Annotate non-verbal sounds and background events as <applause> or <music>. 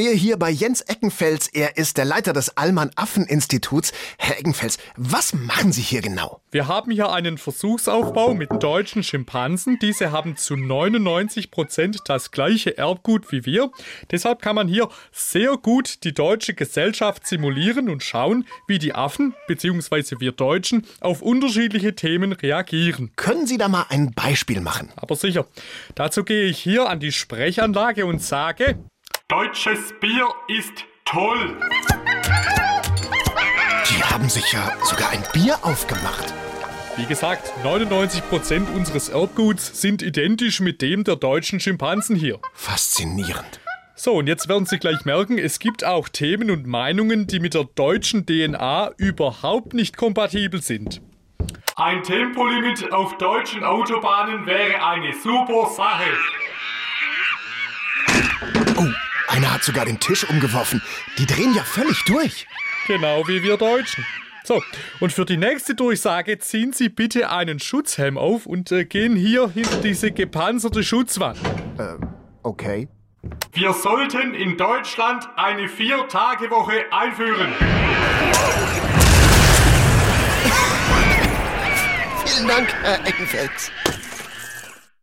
stehe hier bei Jens Eckenfels. Er ist der Leiter des Allmann Affeninstituts. Herr Eckenfels, was machen Sie hier genau? Wir haben hier einen Versuchsaufbau mit deutschen Schimpansen. Diese haben zu 99 Prozent das gleiche Erbgut wie wir. Deshalb kann man hier sehr gut die deutsche Gesellschaft simulieren und schauen, wie die Affen bzw. wir Deutschen auf unterschiedliche Themen reagieren. Können Sie da mal ein Beispiel machen? Aber sicher. Dazu gehe ich hier an die Sprechanlage und sage, Deutsches Bier ist toll. Die haben sich ja sogar ein Bier aufgemacht. Wie gesagt, 99% unseres Erbguts sind identisch mit dem der deutschen Schimpansen hier. Faszinierend. So, und jetzt werden Sie gleich merken, es gibt auch Themen und Meinungen, die mit der deutschen DNA überhaupt nicht kompatibel sind. Ein Tempolimit auf deutschen Autobahnen wäre eine super Sache. Oh, einer hat sogar den Tisch umgeworfen. Die drehen ja völlig durch. Genau wie wir Deutschen. So, und für die nächste Durchsage ziehen Sie bitte einen Schutzhelm auf und äh, gehen hier hinter diese gepanzerte Schutzwand. Äh, okay. Wir sollten in Deutschland eine Vier-Tage-Woche einführen. <laughs> Vielen Dank, Herr Eckenfels.